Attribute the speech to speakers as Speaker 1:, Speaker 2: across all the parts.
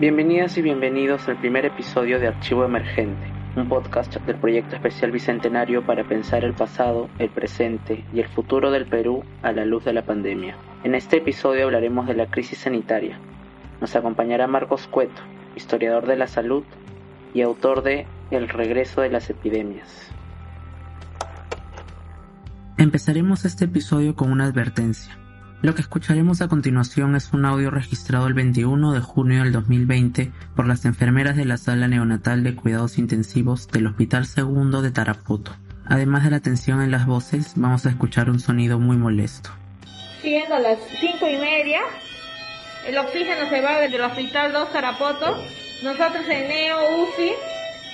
Speaker 1: Bienvenidas y bienvenidos al primer episodio de Archivo Emergente, un podcast del proyecto especial bicentenario para pensar el pasado, el presente y el futuro del Perú a la luz de la pandemia. En este episodio hablaremos de la crisis sanitaria. Nos acompañará Marcos Cueto, historiador de la salud y autor de El regreso de las epidemias.
Speaker 2: Empezaremos este episodio con una advertencia. Lo que escucharemos a continuación es un audio registrado el 21 de junio del 2020 por las enfermeras de la sala neonatal de cuidados intensivos del Hospital Segundo de Tarapoto. Además de la tensión en las voces, vamos a escuchar un sonido muy molesto.
Speaker 3: Siendo las cinco y media, el oxígeno se va desde el Hospital 2 Tarapoto. Nosotros en Neo UCI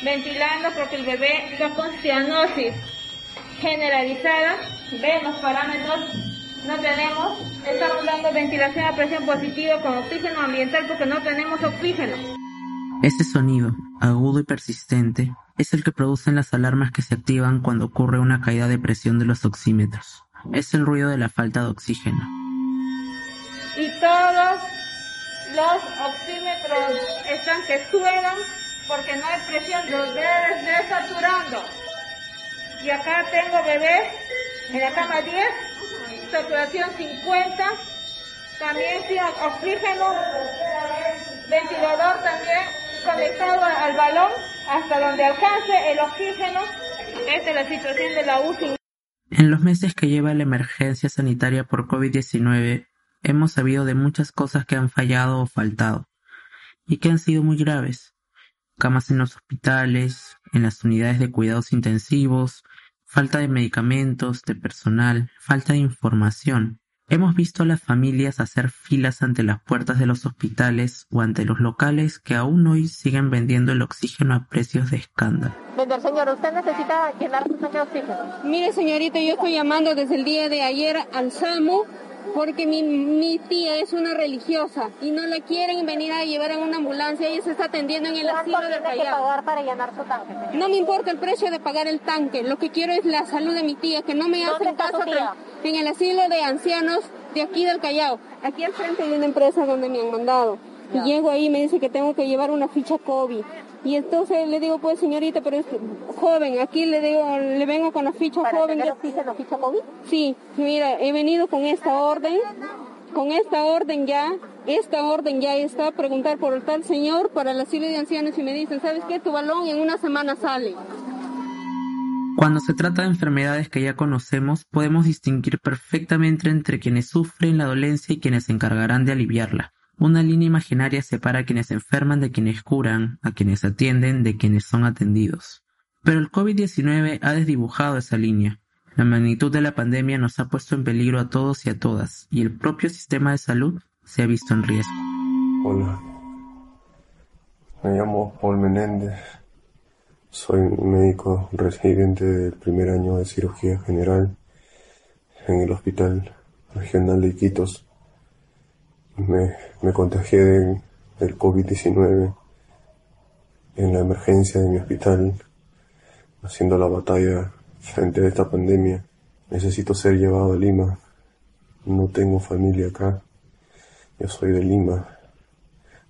Speaker 3: ventilando porque el bebé está con cianosis generalizada. Ven los parámetros no tenemos, estamos dando ventilación a presión positiva con oxígeno ambiental porque no tenemos oxígeno.
Speaker 2: Ese sonido, agudo y persistente, es el que producen las alarmas que se activan cuando ocurre una caída de presión de los oxímetros. Es el ruido de la falta de oxígeno.
Speaker 3: Y todos los oxímetros están que suenan porque no hay presión, los bebés desaturando. Y acá tengo bebé en la cama 10 saturación 50, también sin oxígeno, ventilador también conectado al balón hasta donde alcance el oxígeno. Esta es la situación de la UCI.
Speaker 2: En los meses que lleva la emergencia sanitaria por COVID-19, hemos sabido de muchas cosas que han fallado o faltado, y que han sido muy graves. Camas en los hospitales, en las unidades de cuidados intensivos, falta de medicamentos, de personal, falta de información. Hemos visto a las familias hacer filas ante las puertas de los hospitales o ante los locales que aún hoy siguen vendiendo el oxígeno a precios de escándalo.
Speaker 4: Vender, señor, usted necesita llenar su tanque de oxígeno.
Speaker 3: Mire, señorita, yo estoy llamando desde el día de ayer al SAMU porque mi, mi, tía es una religiosa y no la quieren venir a llevar en una ambulancia, ella se está atendiendo en el asilo del
Speaker 4: Callao. que pagar para llenar su tanque?
Speaker 3: No me importa el precio de pagar el tanque, lo que quiero es la salud de mi tía, que no me hacen caso en el asilo de ancianos de aquí del Callao. Aquí al frente hay una empresa donde me han mandado. Y llego ahí y me dice que tengo que llevar una ficha COVID. Y entonces le digo, pues señorita, pero es joven, aquí le digo, le vengo con la ficha
Speaker 4: ¿Para
Speaker 3: joven.
Speaker 4: Tener oxígeno, ficha COVID?
Speaker 3: Sí, mira, he venido con esta orden, con esta orden ya, esta orden ya está, preguntar por el tal señor para el asilo de ancianos y me dicen, ¿sabes qué? Tu balón en una semana sale.
Speaker 2: Cuando se trata de enfermedades que ya conocemos, podemos distinguir perfectamente entre quienes sufren la dolencia y quienes se encargarán de aliviarla. Una línea imaginaria separa a quienes enferman de quienes curan, a quienes atienden de quienes son atendidos. Pero el COVID-19 ha desdibujado esa línea. La magnitud de la pandemia nos ha puesto en peligro a todos y a todas, y el propio sistema de salud se ha visto en riesgo.
Speaker 5: Hola, me llamo Paul Menéndez, soy médico residente del primer año de cirugía general en el Hospital Regional de Iquitos me, me contagié de, del COVID-19 en la emergencia de mi hospital, haciendo la batalla frente a esta pandemia. Necesito ser llevado a Lima. No tengo familia acá. Yo soy de Lima.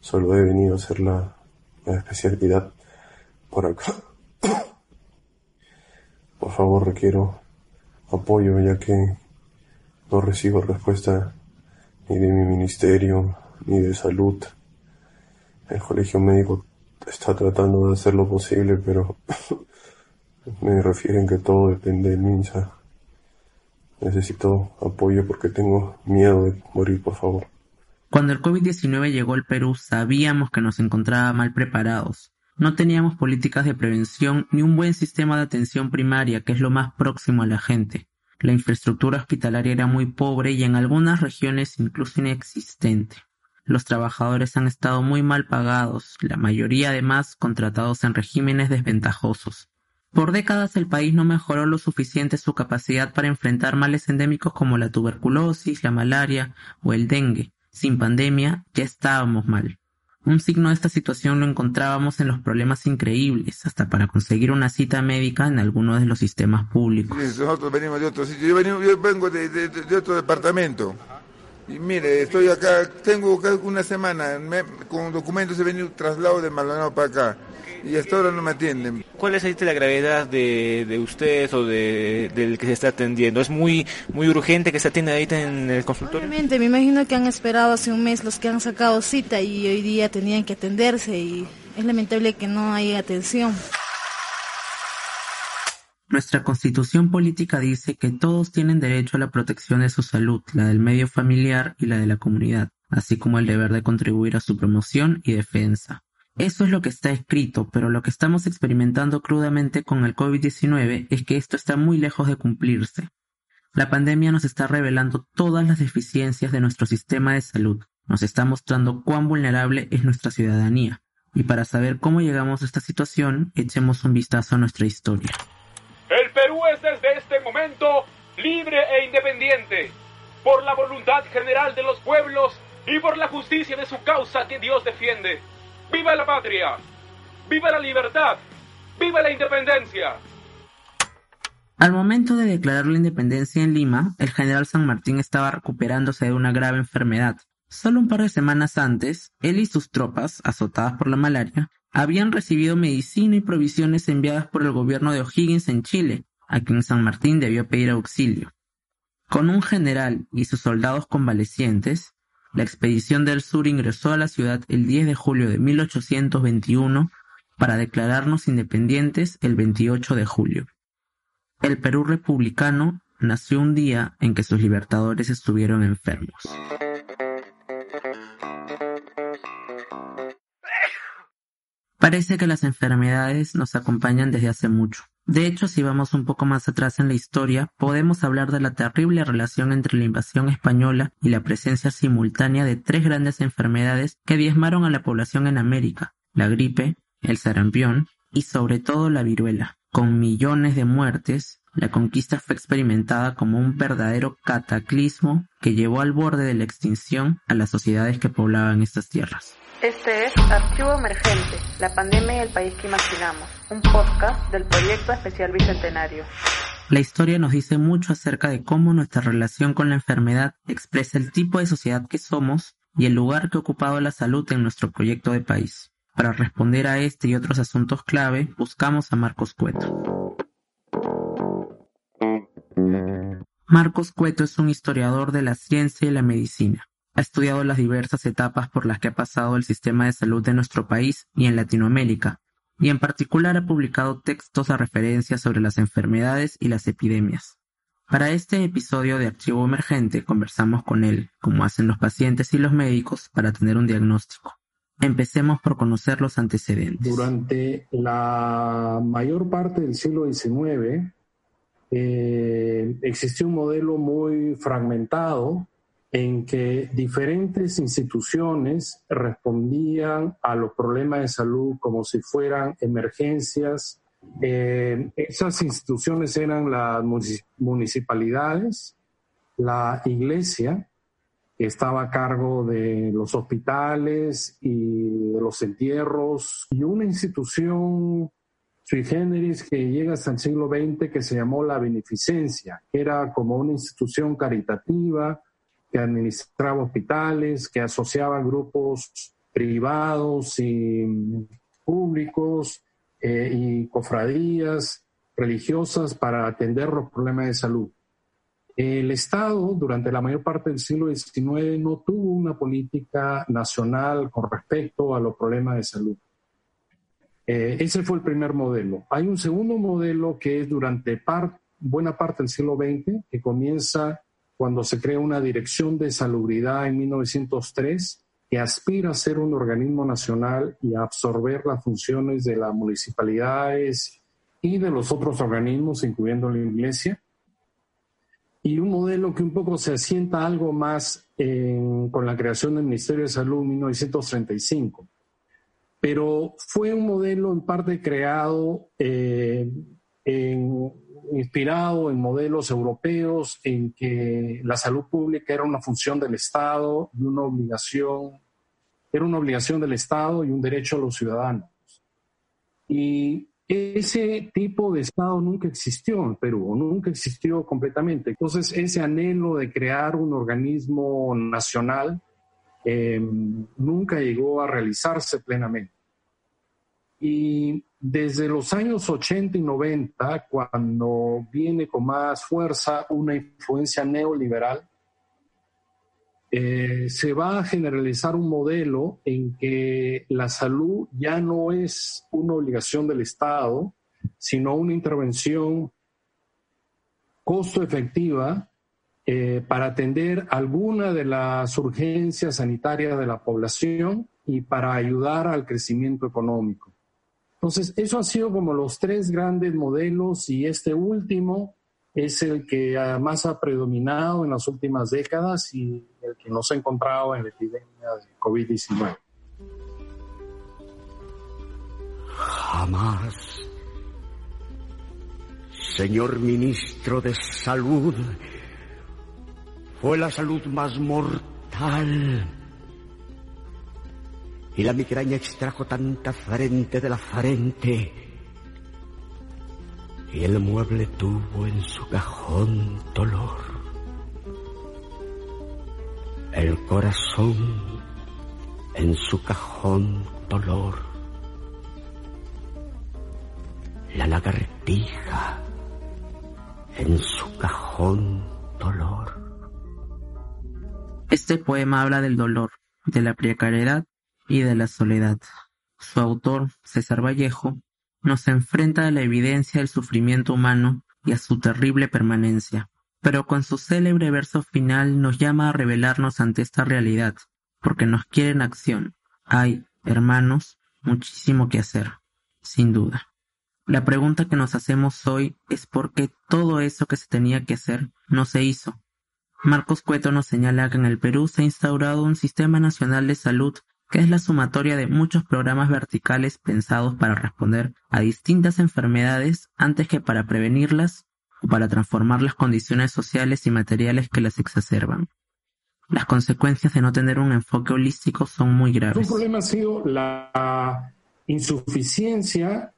Speaker 5: Solo he venido a hacer la, la especialidad por acá. Por favor, requiero apoyo ya que no recibo respuesta ni de mi ministerio, ni de salud. El colegio médico está tratando de hacer lo posible, pero me refieren que todo depende del MINSA. Necesito apoyo porque tengo miedo de morir, por favor.
Speaker 2: Cuando el COVID-19 llegó al Perú sabíamos que nos encontraba mal preparados. No teníamos políticas de prevención ni un buen sistema de atención primaria, que es lo más próximo a la gente. La infraestructura hospitalaria era muy pobre y en algunas regiones incluso inexistente. Los trabajadores han estado muy mal pagados, la mayoría además contratados en regímenes desventajosos. Por décadas el país no mejoró lo suficiente su capacidad para enfrentar males endémicos como la tuberculosis, la malaria o el dengue. Sin pandemia ya estábamos mal. Un signo de esta situación lo encontrábamos en los problemas increíbles, hasta para conseguir una cita médica en algunos de los sistemas públicos.
Speaker 6: nosotros venimos de otro sitio. Yo, vengo, de, otro departamento. Y mire, estoy acá, tengo una semana con documentos, he venido traslado de Maldonado para acá y hasta ahora no me atienden.
Speaker 7: ¿Cuál es la gravedad de, de usted o de, del que se está atendiendo? ¿Es muy muy urgente que se atienda ahorita en el consultorio?
Speaker 8: Obviamente, me imagino que han esperado hace un mes los que han sacado cita y hoy día tenían que atenderse y es lamentable que no haya atención.
Speaker 2: Nuestra constitución política dice que todos tienen derecho a la protección de su salud, la del medio familiar y la de la comunidad, así como el deber de contribuir a su promoción y defensa. Eso es lo que está escrito, pero lo que estamos experimentando crudamente con el COVID-19 es que esto está muy lejos de cumplirse. La pandemia nos está revelando todas las deficiencias de nuestro sistema de salud, nos está mostrando cuán vulnerable es nuestra ciudadanía, y para saber cómo llegamos a esta situación, echemos un vistazo a nuestra historia.
Speaker 9: Libre e independiente, por la voluntad general de los pueblos y por la justicia de su causa que Dios defiende. ¡Viva la patria! ¡Viva la libertad! ¡Viva la independencia!
Speaker 2: Al momento de declarar la independencia en Lima, el general San Martín estaba recuperándose de una grave enfermedad. Solo un par de semanas antes, él y sus tropas, azotadas por la malaria, habían recibido medicina y provisiones enviadas por el gobierno de O'Higgins en Chile, a quien San Martín debió pedir auxilio. Con un general y sus soldados convalecientes, la expedición del sur ingresó a la ciudad el 10 de julio de 1821 para declararnos independientes el 28 de julio. El Perú republicano nació un día en que sus libertadores estuvieron enfermos. Parece que las enfermedades nos acompañan desde hace mucho. De hecho, si vamos un poco más atrás en la historia, podemos hablar de la terrible relación entre la invasión española y la presencia simultánea de tres grandes enfermedades que diezmaron a la población en América, la gripe, el sarampión y sobre todo la viruela. Con millones de muertes, la conquista fue experimentada como un verdadero cataclismo que llevó al borde de la extinción a las sociedades que poblaban estas tierras.
Speaker 1: Este es Archivo Emergente, la pandemia y el país que imaginamos, un podcast del proyecto especial Bicentenario.
Speaker 2: La historia nos dice mucho acerca de cómo nuestra relación con la enfermedad expresa el tipo de sociedad que somos y el lugar que ha ocupado la salud en nuestro proyecto de país. Para responder a este y otros asuntos clave, buscamos a Marcos Cueto. Marcos Cueto es un historiador de la ciencia y la medicina. Ha estudiado las diversas etapas por las que ha pasado el sistema de salud de nuestro país y en Latinoamérica, y en particular ha publicado textos a referencia sobre las enfermedades y las epidemias. Para este episodio de Archivo Emergente conversamos con él, como hacen los pacientes y los médicos, para tener un diagnóstico. Empecemos por conocer los antecedentes.
Speaker 10: Durante la mayor parte del siglo XIX eh, existió un modelo muy fragmentado en que diferentes instituciones respondían a los problemas de salud como si fueran emergencias. Eh, esas instituciones eran las municipalidades, la iglesia, que estaba a cargo de los hospitales y de los entierros, y una institución sui generis que llega hasta el siglo XX que se llamó la beneficencia, que era como una institución caritativa que administraba hospitales, que asociaba grupos privados y públicos eh, y cofradías religiosas para atender los problemas de salud. El Estado, durante la mayor parte del siglo XIX, no tuvo una política nacional con respecto a los problemas de salud. Eh, ese fue el primer modelo. Hay un segundo modelo que es durante buena parte del siglo XX, que comienza cuando se crea una dirección de salubridad en 1903 que aspira a ser un organismo nacional y a absorber las funciones de las municipalidades y de los otros organismos, incluyendo la Iglesia. y un modelo que un poco se asienta algo más con la creación del Ministerio de Salud en 1935. Pero fue un modelo en parte creado, eh, inspirado en modelos europeos, en que la salud pública era una función del Estado y una obligación, era una obligación del Estado y un derecho a los ciudadanos. Y ese tipo de Estado nunca existió en Perú, nunca existió completamente. Entonces, ese anhelo de crear un organismo nacional eh, nunca llegó a realizarse plenamente. Y desde los años 80 y 90, cuando viene con más fuerza una influencia neoliberal, eh, se va a generalizar un modelo en que la salud ya no es una obligación del Estado, sino una intervención costo efectiva eh, para atender alguna de las urgencias sanitarias de la población y para ayudar al crecimiento económico. Entonces, eso ha sido como los tres grandes modelos y este último es el que más ha predominado en las últimas décadas y el que nos ha encontrado en la epidemia de COVID-19.
Speaker 11: Jamás, señor ministro de Salud, fue la salud más mortal. Y la migraña extrajo tanta frente de la frente y el mueble tuvo en su cajón dolor. El corazón en su cajón dolor. La lagartija en su cajón dolor.
Speaker 2: Este poema habla del dolor, de la precariedad y de la soledad. Su autor, César Vallejo, nos enfrenta a la evidencia del sufrimiento humano y a su terrible permanencia, pero con su célebre verso final nos llama a revelarnos ante esta realidad, porque nos quiere en acción. Hay, hermanos, muchísimo que hacer, sin duda. La pregunta que nos hacemos hoy es por qué todo eso que se tenía que hacer no se hizo. Marcos Cueto nos señala que en el Perú se ha instaurado un sistema nacional de salud que es la sumatoria de muchos programas verticales pensados para responder a distintas enfermedades antes que para prevenirlas o para transformar las condiciones sociales y materiales que las exacerban. Las consecuencias de no tener un enfoque holístico son muy graves.
Speaker 10: Un problema ha sido la insuficiencia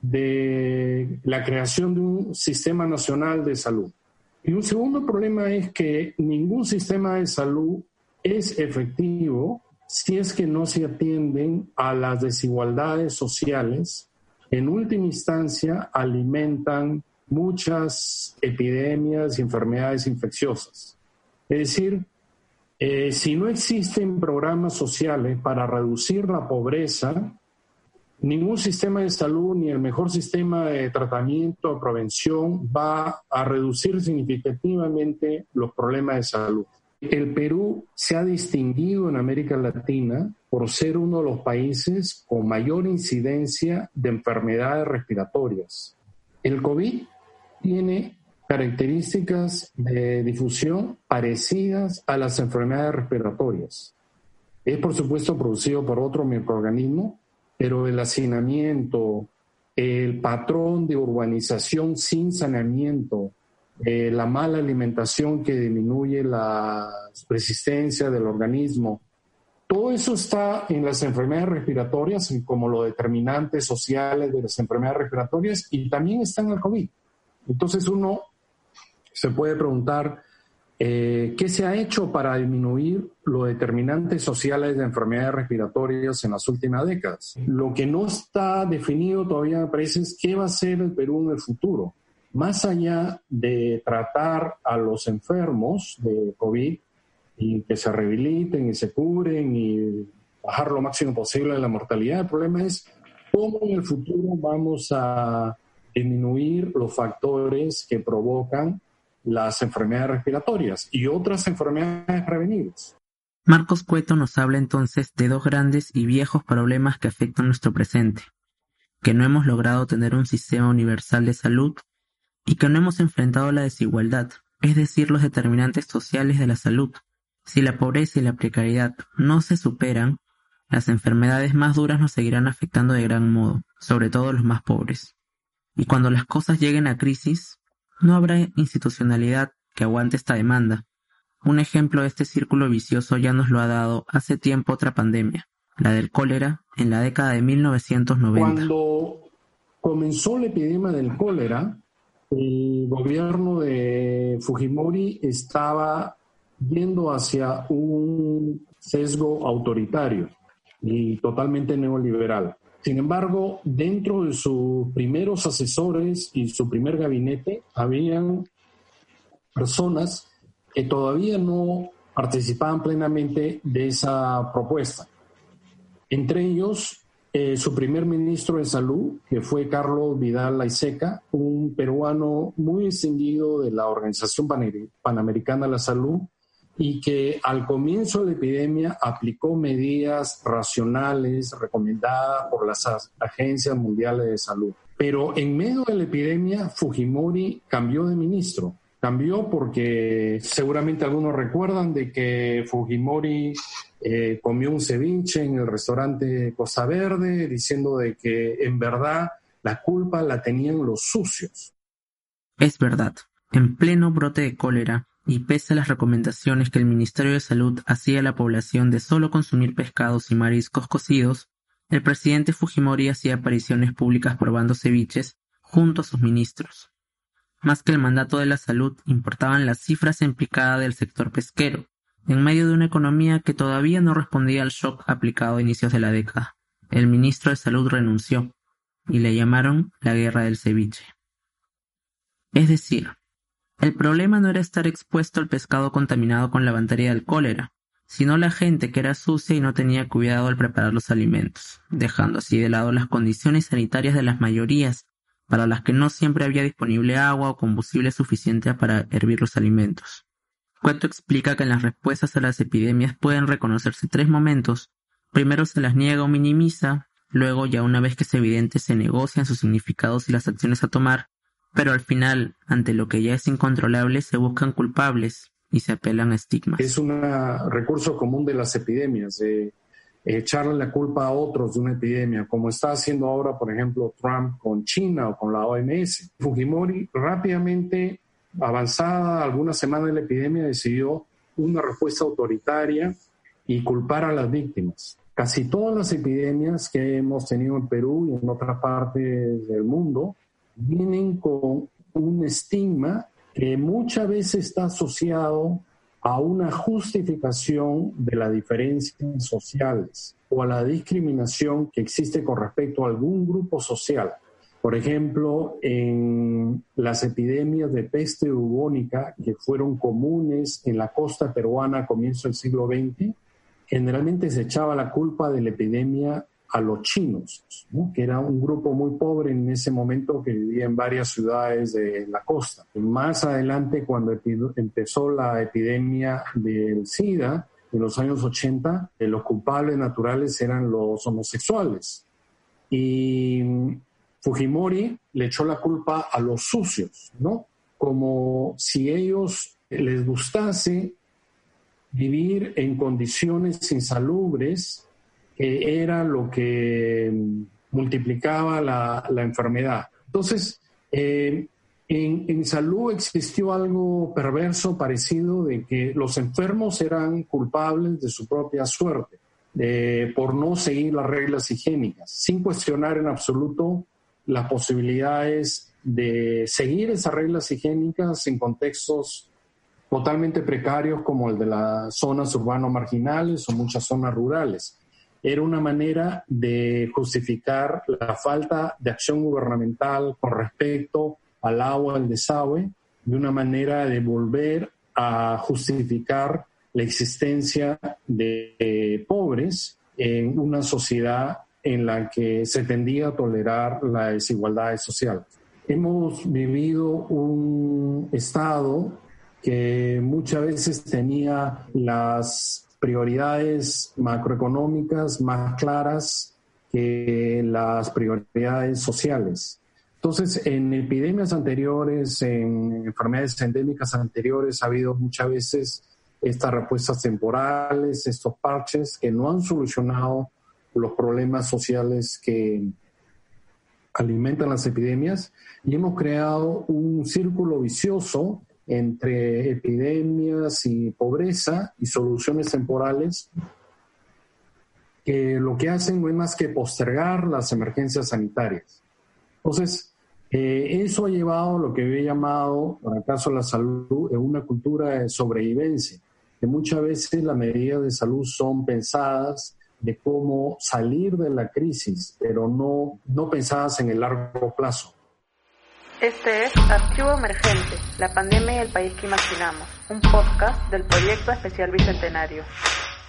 Speaker 10: de la creación de un sistema nacional de salud. Y un segundo problema es que ningún sistema de salud es efectivo si es que no se atienden a las desigualdades sociales, en última instancia alimentan muchas epidemias y enfermedades infecciosas. Es decir, eh, si no existen programas sociales para reducir la pobreza, ningún sistema de salud ni el mejor sistema de tratamiento o prevención va a reducir significativamente los problemas de salud. El Perú se ha distinguido en América Latina por ser uno de los países con mayor incidencia de enfermedades respiratorias. El COVID tiene características de difusión parecidas a las enfermedades respiratorias. Es por supuesto producido por otro microorganismo, pero el hacinamiento, el patrón de urbanización sin saneamiento, eh, la mala alimentación que disminuye la resistencia del organismo. Todo eso está en las enfermedades respiratorias como los determinantes sociales de las enfermedades respiratorias y también está en el COVID. Entonces uno se puede preguntar, eh, ¿qué se ha hecho para disminuir los determinantes sociales de enfermedades respiratorias en las últimas décadas? Lo que no está definido todavía parece es qué va a ser el Perú en el futuro más allá de tratar a los enfermos de COVID y que se rehabiliten y se cubren y bajar lo máximo posible la mortalidad, el problema es cómo en el futuro vamos a disminuir los factores que provocan las enfermedades respiratorias y otras enfermedades prevenibles.
Speaker 2: Marcos Cueto nos habla entonces de dos grandes y viejos problemas que afectan nuestro presente, que no hemos logrado tener un sistema universal de salud y que no hemos enfrentado la desigualdad, es decir, los determinantes sociales de la salud. Si la pobreza y la precariedad no se superan, las enfermedades más duras nos seguirán afectando de gran modo, sobre todo los más pobres. Y cuando las cosas lleguen a crisis, no habrá institucionalidad que aguante esta demanda. Un ejemplo de este círculo vicioso ya nos lo ha dado hace tiempo otra pandemia, la del cólera, en la década de 1990.
Speaker 10: Cuando comenzó la epidemia del cólera, el gobierno de Fujimori estaba yendo hacia un sesgo autoritario y totalmente neoliberal. Sin embargo, dentro de sus primeros asesores y su primer gabinete, habían personas que todavía no participaban plenamente de esa propuesta. Entre ellos, eh, su primer ministro de salud, que fue Carlos Vidal Laiseca, un peruano muy distinguido de la Organización Panamericana de la Salud, y que al comienzo de la epidemia aplicó medidas racionales recomendadas por las agencias mundiales de salud. Pero en medio de la epidemia, Fujimori cambió de ministro. Cambió porque seguramente algunos recuerdan de que Fujimori eh, comió un ceviche en el restaurante Costa Verde diciendo de que en verdad la culpa la tenían los sucios.
Speaker 2: Es verdad. En pleno brote de cólera, y pese a las recomendaciones que el Ministerio de Salud hacía a la población de solo consumir pescados y mariscos cocidos, el presidente Fujimori hacía apariciones públicas probando ceviches junto a sus ministros. Más que el mandato de la salud, importaban las cifras implicadas del sector pesquero, en medio de una economía que todavía no respondía al shock aplicado a inicios de la década. El ministro de Salud renunció, y le llamaron la guerra del ceviche. Es decir, el problema no era estar expuesto al pescado contaminado con la bacteria del cólera, sino la gente que era sucia y no tenía cuidado al preparar los alimentos, dejando así de lado las condiciones sanitarias de las mayorías, para las que no siempre había disponible agua o combustible suficiente para hervir los alimentos. Cueto explica que en las respuestas a las epidemias pueden reconocerse tres momentos. Primero se las niega o minimiza, luego ya una vez que es evidente se negocian sus significados y las acciones a tomar, pero al final, ante lo que ya es incontrolable, se buscan culpables y se apelan a estigmas.
Speaker 10: Es un recurso común de las epidemias, de echarle la culpa a otros de una epidemia, como está haciendo ahora, por ejemplo, Trump con China o con la OMS. Fujimori rápidamente, avanzada algunas semanas de la epidemia, decidió una respuesta autoritaria y culpar a las víctimas. Casi todas las epidemias que hemos tenido en Perú y en otras partes del mundo vienen con un estigma que muchas veces está asociado a una justificación de las diferencias sociales o a la discriminación que existe con respecto a algún grupo social. Por ejemplo, en las epidemias de peste bubónica que fueron comunes en la costa peruana a comienzos del siglo XX, generalmente se echaba la culpa de la epidemia a los chinos, que era un grupo muy pobre en ese momento que vivía en varias ciudades de la costa. Más adelante, cuando empezó la epidemia del SIDA, en los años 80, eh, los culpables naturales eran los homosexuales. Y Fujimori le echó la culpa a los sucios, ¿no? Como si ellos les gustase vivir en condiciones insalubres que era lo que multiplicaba la, enfermedad. Entonces, eh, en, salud existió algo perverso parecido de que los enfermos eran culpables de su propia suerte por no seguir las reglas higiénicas, sin cuestionar en absoluto las posibilidades de seguir esas reglas higiénicas en contextos totalmente precarios como el de las zonas urbanas marginales o muchas zonas rurales era una manera de justificar la falta de acción gubernamental con respecto al agua, al desagüe, de una manera de volver a justificar la existencia de pobres en una sociedad en la que se tendía a tolerar la desigualdad social. Hemos vivido un Estado que muchas veces tenía las prioridades macroeconómicas más claras que las prioridades sociales. Entonces, en epidemias anteriores, en enfermedades endémicas anteriores, ha habido muchas veces estas respuestas temporales, estos parches que no han solucionado los problemas sociales que alimentan las epidemias y hemos creado un círculo vicioso entre epidemias y pobreza y soluciones temporales que lo que hacen no es más que postergar las emergencias sanitarias. Entonces, eh, eso ha llevado a lo que he llamado, en el caso de la salud, una cultura de sobrevivencia, que muchas veces las medidas de salud son pensadas de cómo salir de la crisis, pero no, no pensadas en el largo plazo.
Speaker 1: Este es Archivo Emergente, la pandemia y el país que imaginamos, un podcast del Proyecto Especial Bicentenario.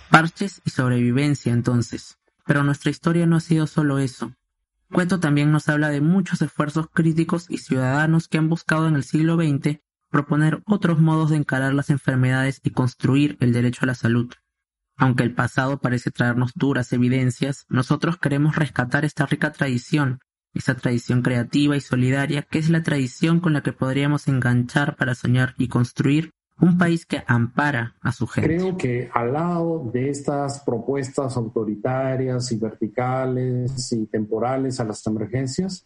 Speaker 2: Parches y sobrevivencia entonces. Pero nuestra historia no ha sido solo eso. Cuento también nos habla de muchos esfuerzos críticos y ciudadanos que han buscado en el siglo XX proponer otros modos de encarar las enfermedades y construir el derecho a la salud. Aunque el pasado parece traernos duras evidencias, nosotros queremos rescatar esta rica tradición esa tradición creativa y solidaria que es la tradición con la que podríamos enganchar para soñar y construir un país que ampara a su gente.
Speaker 10: Creo que al lado de estas propuestas autoritarias y verticales y temporales a las emergencias,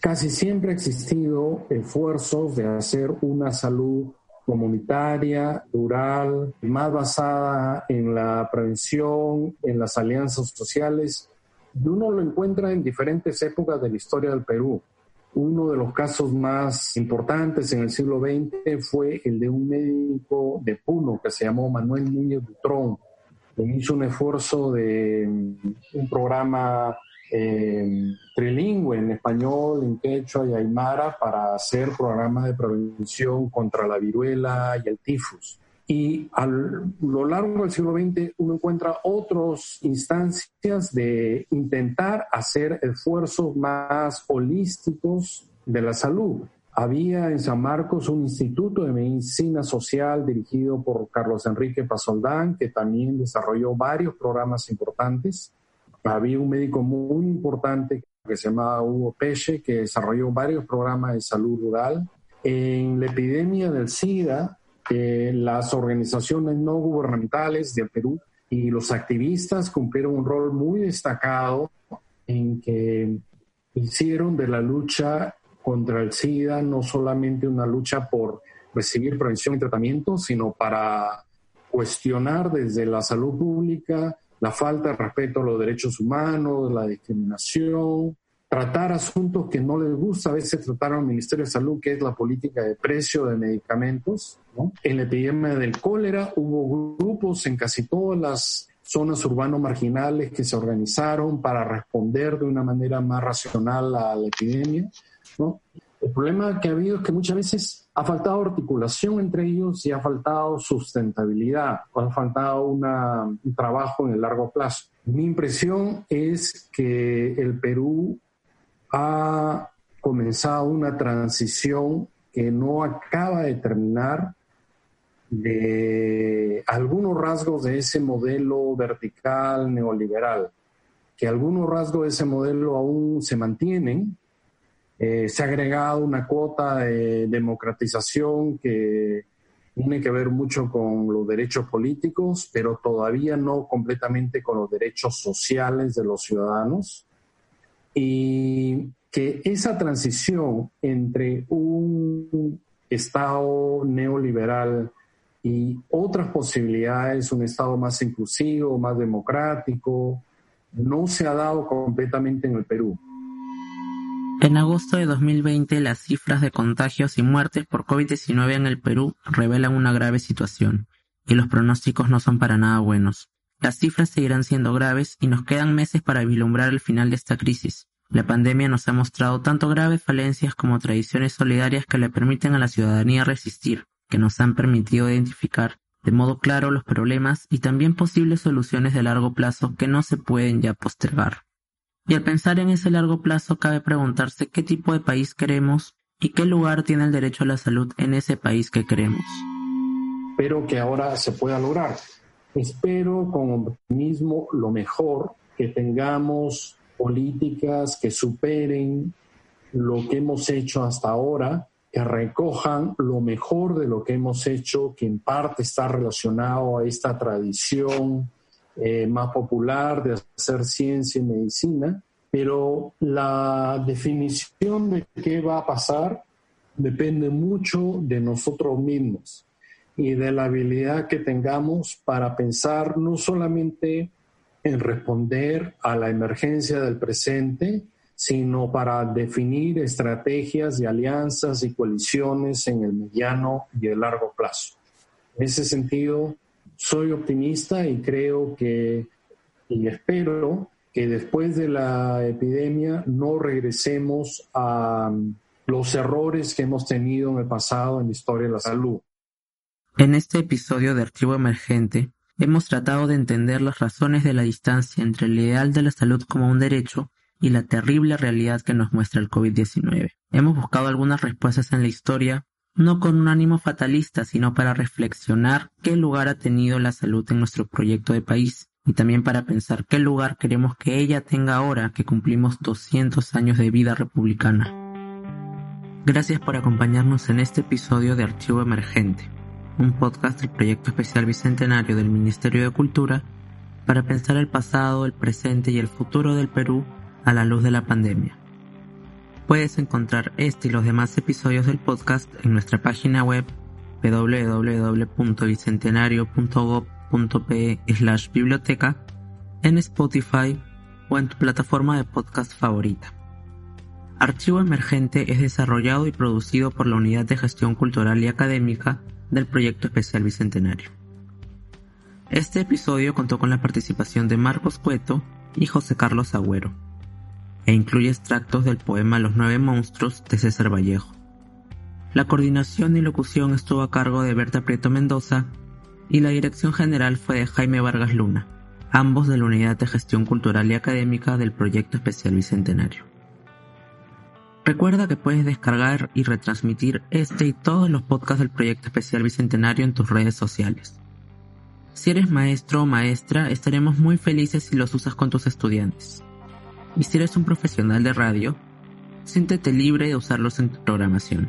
Speaker 10: casi siempre ha existido esfuerzos de hacer una salud comunitaria, rural, más basada en la prevención, en las alianzas sociales y uno lo encuentra en diferentes épocas de la historia del Perú. Uno de los casos más importantes en el siglo XX fue el de un médico de Puno que se llamó Manuel Núñez Butrón. que hizo un esfuerzo de mm, un programa eh, trilingüe en español, en quechua y aymara para hacer programas de prevención contra la viruela y el tifus. Y a lo largo del siglo XX uno encuentra otras instancias de intentar hacer esfuerzos más holísticos de la salud. Había en San Marcos un instituto de medicina social dirigido por Carlos Enrique Pasoldán, que también desarrolló varios programas importantes. Había un médico muy importante que se llamaba Hugo Peche, que desarrolló varios programas de salud rural. En la epidemia del SIDA, las organizaciones no gubernamentales del Perú y los activistas cumplieron un rol muy destacado en que hicieron de la lucha contra el SIDA no solamente una lucha por recibir prevención y tratamiento, sino para cuestionar desde la salud pública la falta de respeto a los derechos humanos, la discriminación, tratar asuntos que no les gusta a veces tratar al Ministerio de Salud, que es la política de precio de medicamentos. En la epidemia del cólera hubo grupos en casi todas las zonas urbanos marginales que se organizaron para responder de una manera más racional a la epidemia. El problema que ha habido es que muchas veces ha faltado articulación entre ellos y ha faltado sustentabilidad, o ha faltado un trabajo en el largo plazo. Mi impresión es que el Perú ha comenzado una transición que no acaba de terminar de algunos rasgos de ese modelo vertical neoliberal, que algunos rasgos de ese modelo aún se mantienen. Eh, se ha agregado una cuota de democratización que tiene que ver mucho con los derechos políticos, pero todavía no completamente con los derechos sociales de los ciudadanos y que esa transición entre un Estado neoliberal y otras posibilidades, un Estado más inclusivo, más democrático, no se ha dado completamente en el Perú.
Speaker 2: En agosto de 2020, las cifras de contagios y muertes por COVID-19 en el Perú revelan una grave situación, y los pronósticos no son para nada buenos. Las cifras seguirán siendo graves y nos quedan meses para vislumbrar el final de esta crisis. La pandemia nos ha mostrado tanto graves falencias como tradiciones solidarias que le permiten a la ciudadanía resistir, que nos han permitido identificar de modo claro los problemas y también posibles soluciones de largo plazo que no se pueden ya postergar. Y al pensar en ese largo plazo cabe preguntarse qué tipo de país queremos y qué lugar tiene el derecho a la salud en ese país que queremos.
Speaker 10: Espero que ahora se pueda lograr. Espero con optimismo lo mejor, que tengamos políticas que superen lo que hemos hecho hasta ahora, que recojan lo mejor de lo que hemos hecho, que en parte está relacionado a esta tradición eh, más popular de hacer ciencia y medicina, pero la definición de qué va a pasar depende mucho de nosotros mismos y de la habilidad que tengamos para pensar no solamente en responder a la emergencia del presente, sino para definir estrategias y alianzas y coaliciones en el mediano y el largo plazo. En ese sentido, soy optimista y creo que, y espero que después de la epidemia no regresemos a los errores que hemos tenido en el pasado en la historia de la salud.
Speaker 2: En este episodio de Archivo Emergente, hemos tratado de entender las razones de la distancia entre el ideal de la salud como un derecho y la terrible realidad que nos muestra el COVID-19. Hemos buscado algunas respuestas en la historia, no con un ánimo fatalista, sino para reflexionar qué lugar ha tenido la salud en nuestro proyecto de país y también para pensar qué lugar queremos que ella tenga ahora que cumplimos 200 años de vida republicana. Gracias por acompañarnos en este episodio de Archivo Emergente, un podcast del proyecto especial bicentenario del Ministerio de Cultura para pensar el pasado, el presente y el futuro del Perú a la luz de la pandemia. Puedes encontrar este y los demás episodios del podcast en nuestra página web www.bicentenario.gov.pe biblioteca, en Spotify o en tu plataforma de podcast favorita. Archivo Emergente es desarrollado y producido por la Unidad de Gestión Cultural y Académica del Proyecto Especial Bicentenario. Este episodio contó con la participación de Marcos Cueto y José Carlos Agüero, e incluye extractos del poema Los Nueve Monstruos de César Vallejo. La coordinación y locución estuvo a cargo de Berta Prieto Mendoza y la dirección general fue de Jaime Vargas Luna, ambos de la Unidad de Gestión Cultural y Académica del Proyecto Especial Bicentenario. Recuerda que puedes descargar y retransmitir este y todos los podcasts del Proyecto Especial Bicentenario en tus redes sociales. Si eres maestro o maestra, estaremos muy felices si los usas con tus estudiantes. Y si eres un profesional de radio, siéntete libre de usarlos en tu programación.